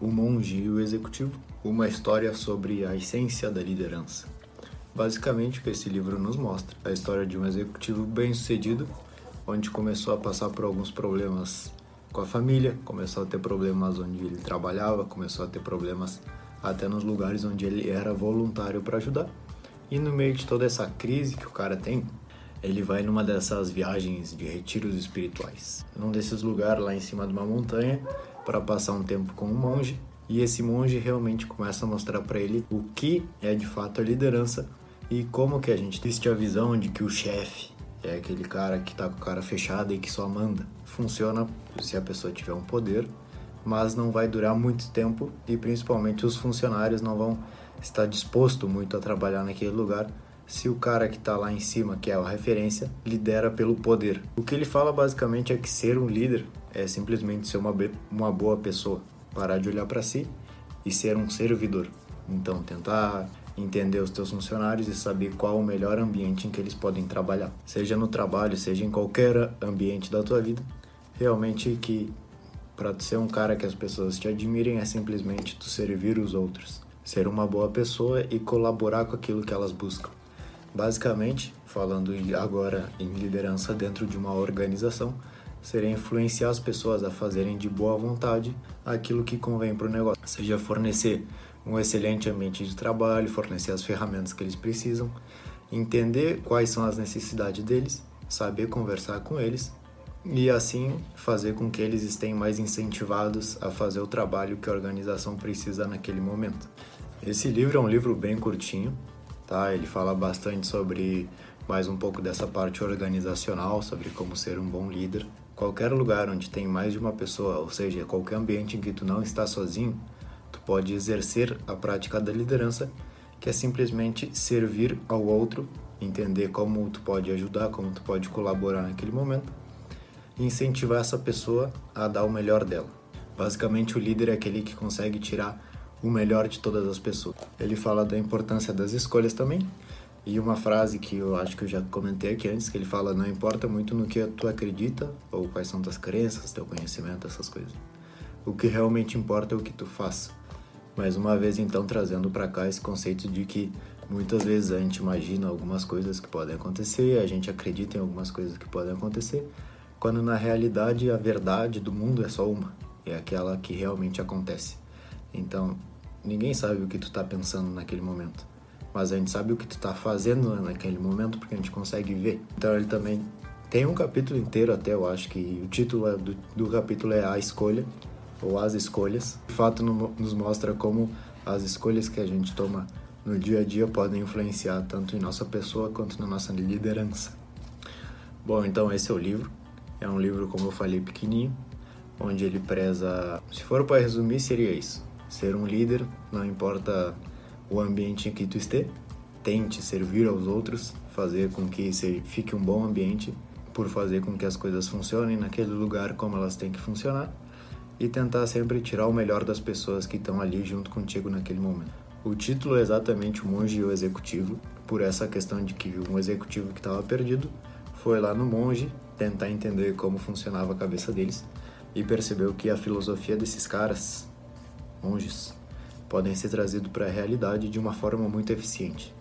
O Monge e o Executivo, uma história sobre a essência da liderança. Basicamente, o que esse livro nos mostra é a história de um executivo bem-sucedido, onde começou a passar por alguns problemas com a família, começou a ter problemas onde ele trabalhava, começou a ter problemas até nos lugares onde ele era voluntário para ajudar. E no meio de toda essa crise que o cara tem, ele vai numa dessas viagens de retiros espirituais, num desses lugares lá em cima de uma montanha, para passar um tempo com um monge. E esse monge realmente começa a mostrar para ele o que é de fato a liderança e como que a gente existe a visão de que o chefe é aquele cara que tá com a cara fechada e que só manda. Funciona se a pessoa tiver um poder, mas não vai durar muito tempo e principalmente os funcionários não vão estar disposto muito a trabalhar naquele lugar se o cara que está lá em cima, que é a referência, lidera pelo poder. O que ele fala basicamente é que ser um líder é simplesmente ser uma, uma boa pessoa, parar de olhar para si e ser um servidor. Então, tentar entender os teus funcionários e saber qual o melhor ambiente em que eles podem trabalhar, seja no trabalho, seja em qualquer ambiente da tua vida. Realmente que para ser um cara que as pessoas te admirem é simplesmente tu servir os outros, ser uma boa pessoa e colaborar com aquilo que elas buscam. Basicamente, falando agora em liderança dentro de uma organização, seria influenciar as pessoas a fazerem de boa vontade aquilo que convém para o negócio, seja fornecer um excelente ambiente de trabalho, fornecer as ferramentas que eles precisam, entender quais são as necessidades deles, saber conversar com eles e assim fazer com que eles estejam mais incentivados a fazer o trabalho que a organização precisa naquele momento. Esse livro é um livro bem curtinho, tá? Ele fala bastante sobre mais um pouco dessa parte organizacional, sobre como ser um bom líder. Qualquer lugar onde tem mais de uma pessoa, ou seja, qualquer ambiente em que tu não está sozinho, tu pode exercer a prática da liderança, que é simplesmente servir ao outro, entender como tu pode ajudar, como tu pode colaborar naquele momento e incentivar essa pessoa a dar o melhor dela. Basicamente, o líder é aquele que consegue tirar o melhor de todas as pessoas. Ele fala da importância das escolhas também. E uma frase que eu acho que eu já comentei aqui antes, que ele fala, não importa muito no que tu acredita, ou quais são tuas crenças, teu conhecimento, essas coisas. O que realmente importa é o que tu faz. Mais uma vez, então, trazendo para cá esse conceito de que muitas vezes a gente imagina algumas coisas que podem acontecer, a gente acredita em algumas coisas que podem acontecer, quando na realidade a verdade do mundo é só uma, é aquela que realmente acontece. Então, ninguém sabe o que tu está pensando naquele momento, mas a gente sabe o que tu está fazendo naquele momento porque a gente consegue ver. Então, ele também tem um capítulo inteiro até, eu acho que o título é do, do capítulo é A Escolha, ou As Escolhas. De fato, nos mostra como as escolhas que a gente toma no dia a dia podem influenciar tanto em nossa pessoa quanto na nossa liderança. Bom, então esse é o livro. É um livro, como eu falei, pequenininho, onde ele preza. Se for para resumir, seria isso ser um líder, não importa o ambiente em que tu esteja, tente servir aos outros, fazer com que fique um bom ambiente, por fazer com que as coisas funcionem naquele lugar como elas têm que funcionar e tentar sempre tirar o melhor das pessoas que estão ali junto contigo naquele momento. O título é exatamente o monge e o executivo, por essa questão de que um executivo que estava perdido foi lá no monge tentar entender como funcionava a cabeça deles e percebeu que a filosofia desses caras monges, podem ser trazidos para a realidade de uma forma muito eficiente.